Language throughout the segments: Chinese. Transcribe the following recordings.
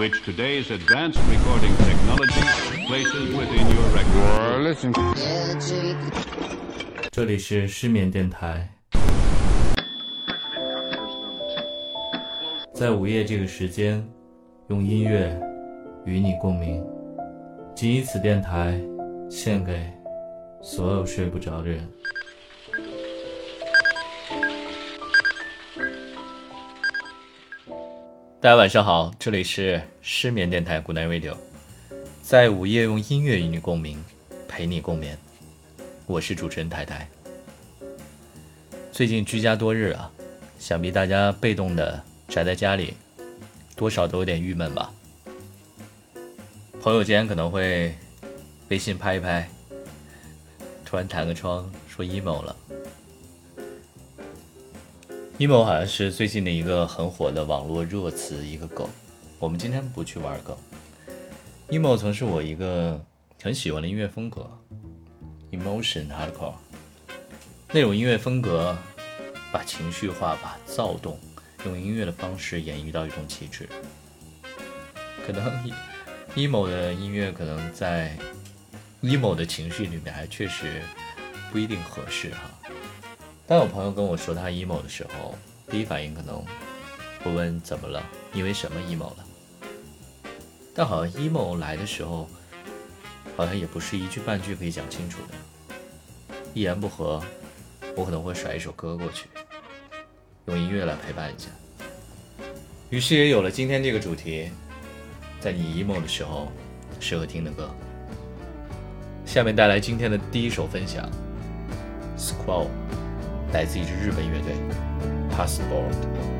which today's advanced recording technology places within your record. listen. 这里是失眠电台，在午夜这个时间，用音乐与你共鸣。仅以此电台献给所有睡不着的人。大家晚上好，这里是失眠电台 Good Night Radio，在午夜用音乐与你共鸣，陪你共眠。我是主持人太太。最近居家多日啊，想必大家被动的宅在家里，多少都有点郁闷吧。朋友间可能会微信拍一拍，突然弹个窗说 emo 了。Emo 好像是最近的一个很火的网络热词，一个梗。我们今天不去玩梗。emo 曾是我一个很喜欢的音乐风格，emotion hardcore。那种音乐风格，把情绪化、把躁动，用音乐的方式演绎到一种极致。可能 emo 的音乐，可能在 emo 的情绪里面，还确实不一定合适哈。当有朋友跟我说他 emo 的时候，第一反应可能会问怎么了？因为什么 emo 了？但好像 emo 来的时候，好像也不是一句半句可以讲清楚的，一言不合。我可能会甩一首歌过去，用音乐来陪伴一下。于是也有了今天这个主题，在你 emo 的时候适合听的歌。下面带来今天的第一首分享，Squall，来自一支日本乐队，Passport。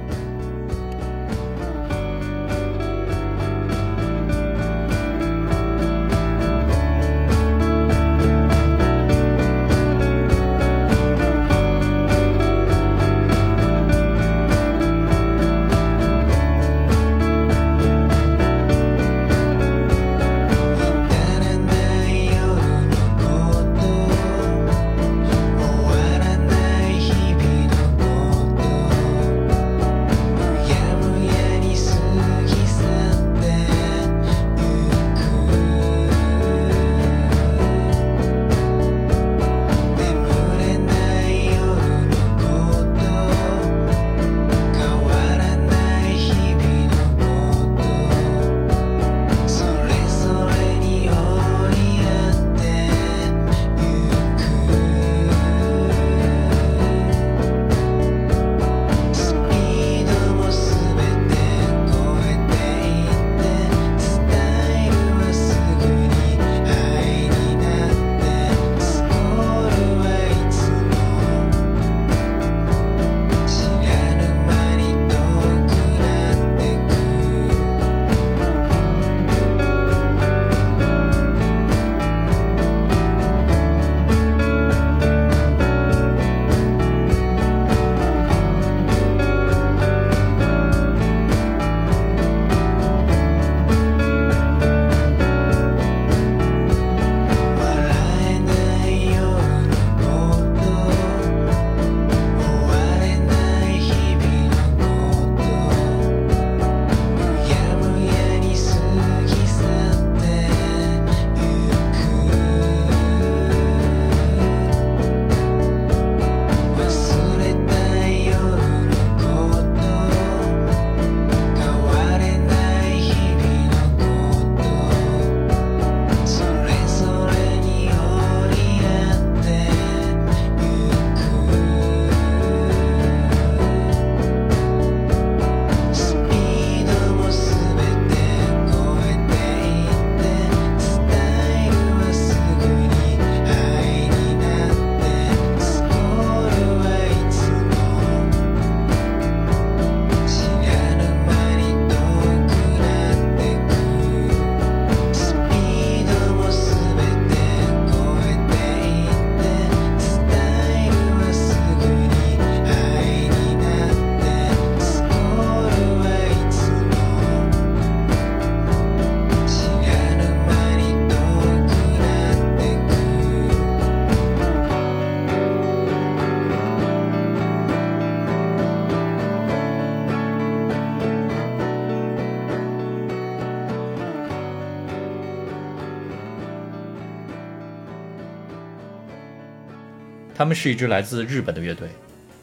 他们是一支来自日本的乐队，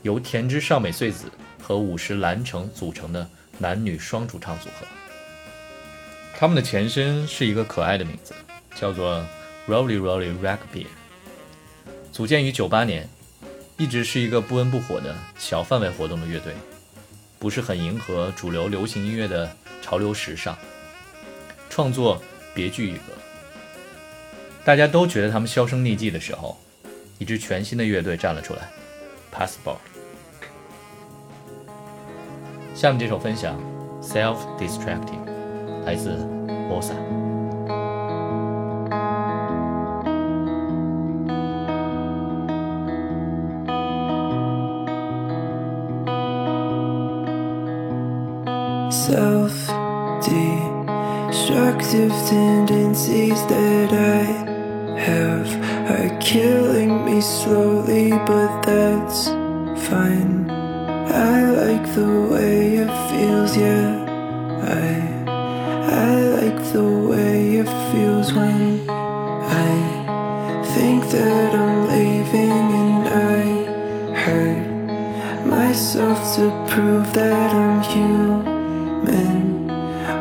由田之上美穗子和五十岚城组成的男女双主唱组合。他们的前身是一个可爱的名字，叫做 Rolly Rolly Rugby。组建于九八年，一直是一个不温不火的小范围活动的乐队，不是很迎合主流流行音乐的潮流时尚，创作别具一格。大家都觉得他们销声匿迹的时候，一支全新的乐队站了出来，Passport。下面这首分享《Self Distracting》，来自 Bossa。self destructive tendencies that I have are killing me slowly, but that's fine. I like the way it feels, yeah. I I like the way it feels when I think that I'm leaving and I hurt myself to prove that I'm human.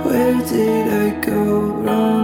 Where did I go wrong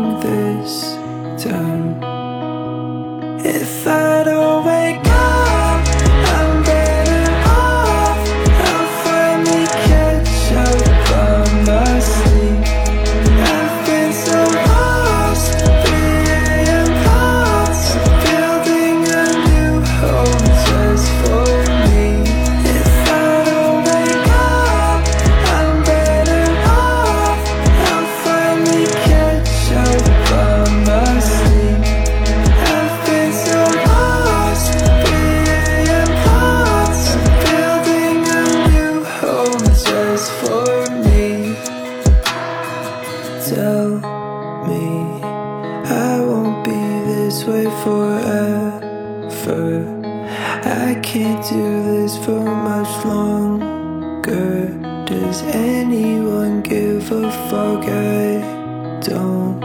Does anyone give a fuck? I don't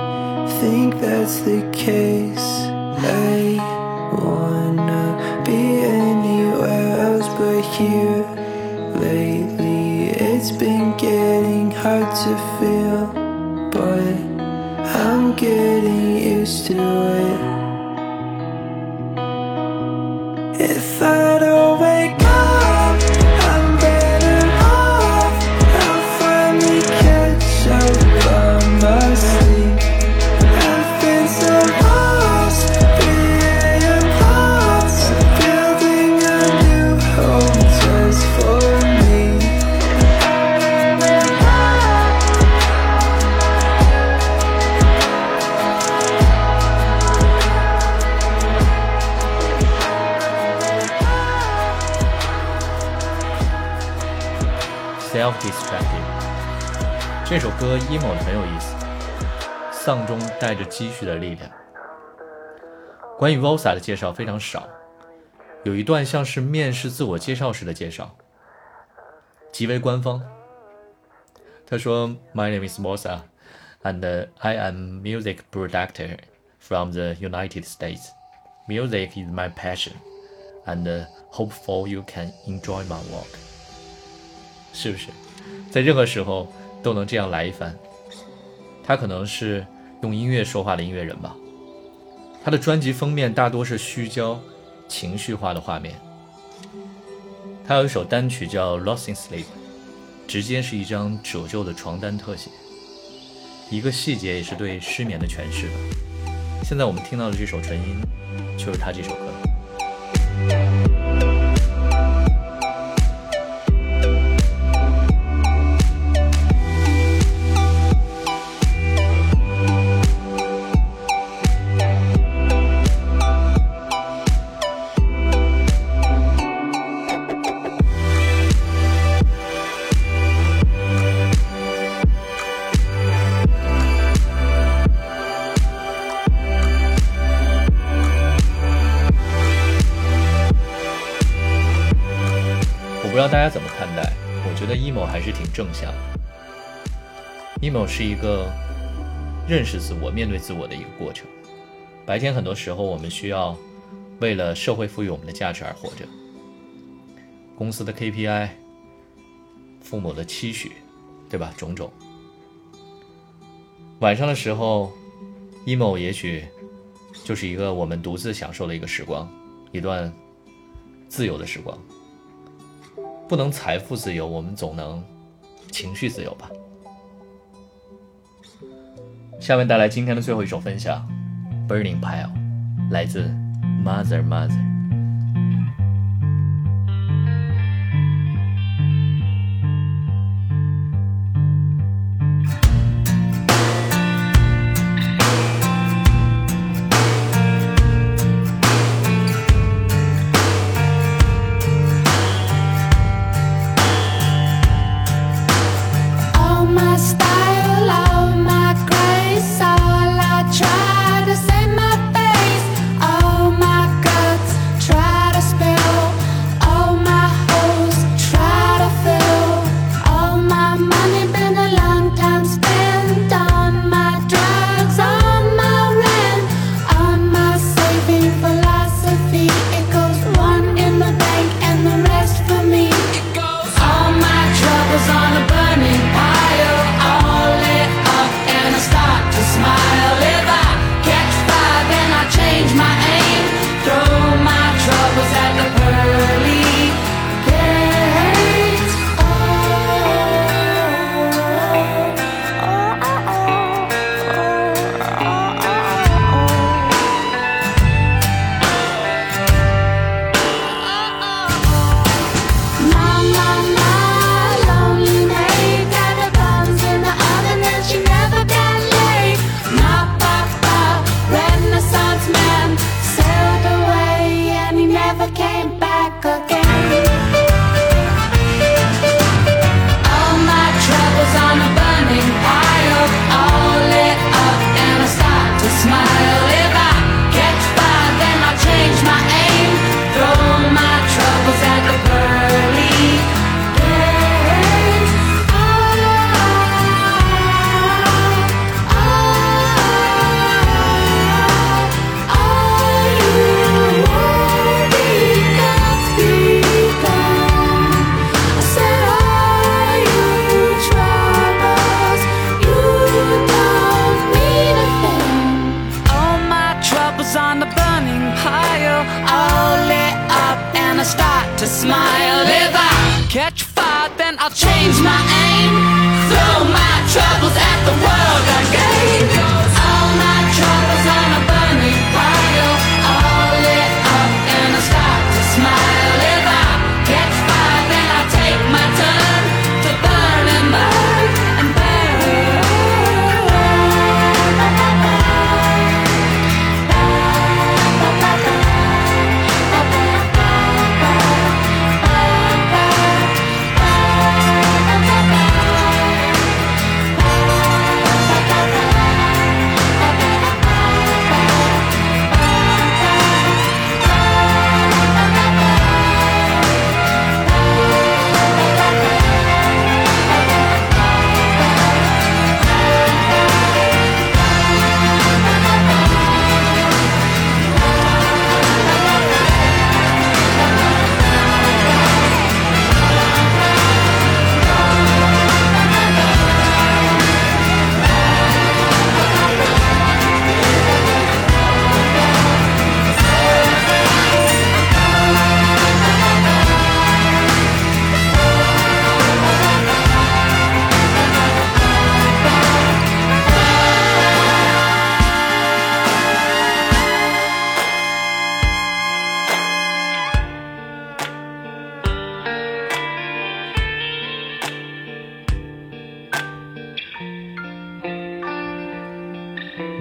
think that's the case. I wanna be anywhere else but here. Lately, it's been getting hard to feel, 有意思，丧中带着积蓄的力量。关于 Vosa 的介绍非常少，有一段像是面试自我介绍时的介绍，极为官方。他说：“My name is Vosa, and I am music producer from the United States. Music is my passion, and hope for you can enjoy my work.” 是不是？在任何时候都能这样来一番。他可能是用音乐说话的音乐人吧。他的专辑封面大多是虚焦、情绪化的画面。他有一首单曲叫《Lost in Sleep》，直接是一张褶皱的床单特写。一个细节也是对失眠的诠释吧。现在我们听到的这首纯音，就是他这首歌。大家怎么看待，我觉得 emo 还是挺正向的。emo 是一个认识自我、面对自我的一个过程。白天很多时候我们需要为了社会赋予我们的价值而活着。公司的 KPI，父母的期许，对吧？种种。晚上的时候，emo 也许就是一个我们独自享受的一个时光，一段自由的时光。不能财富自由，我们总能情绪自由吧。下面带来今天的最后一首分享，《Burning Pile》，来自 Mother Mother。I'll change my aim,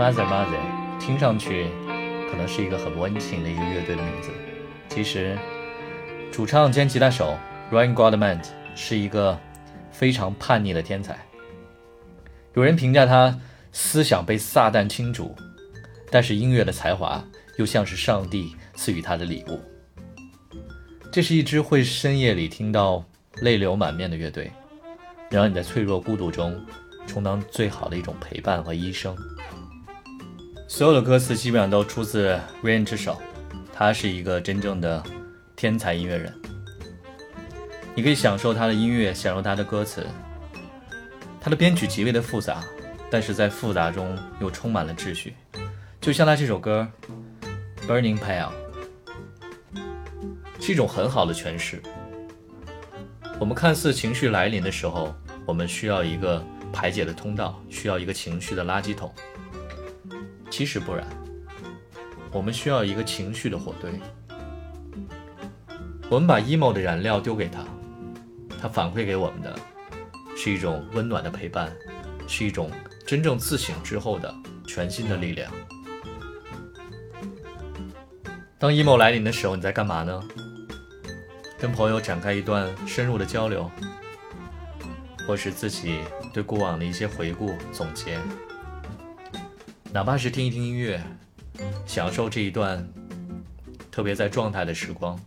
Mother Mother，听上去可能是一个很温情的一个乐队的名字，其实主唱兼吉他手 Ryan g o d m a n 是一个非常叛逆的天才。有人评价他思想被撒旦倾注，但是音乐的才华又像是上帝赐予他的礼物。这是一支会深夜里听到泪流满面的乐队，能让你在脆弱孤独中充当最好的一种陪伴和医生。所有的歌词基本上都出自 Ryan 之手，他是一个真正的天才音乐人。你可以享受他的音乐，享受他的歌词。他的编曲极为的复杂，但是在复杂中又充满了秩序。就像他这首歌《Burning Pale》，是一种很好的诠释。我们看似情绪来临的时候，我们需要一个排解的通道，需要一个情绪的垃圾桶。其实不然，我们需要一个情绪的火堆。我们把 emo 的燃料丢给他，他反馈给我们的是一种温暖的陪伴，是一种真正自省之后的全新的力量。当 emo 来临的时候，你在干嘛呢？跟朋友展开一段深入的交流，或是自己对过往的一些回顾总结，哪怕是听一听音乐，享受这一段特别在状态的时光，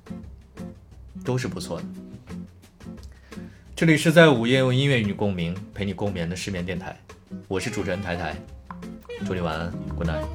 都是不错的。这里是在午夜用音乐与你共鸣，陪你共眠的失眠电台，我是主持人台台，祝你晚安，Good night。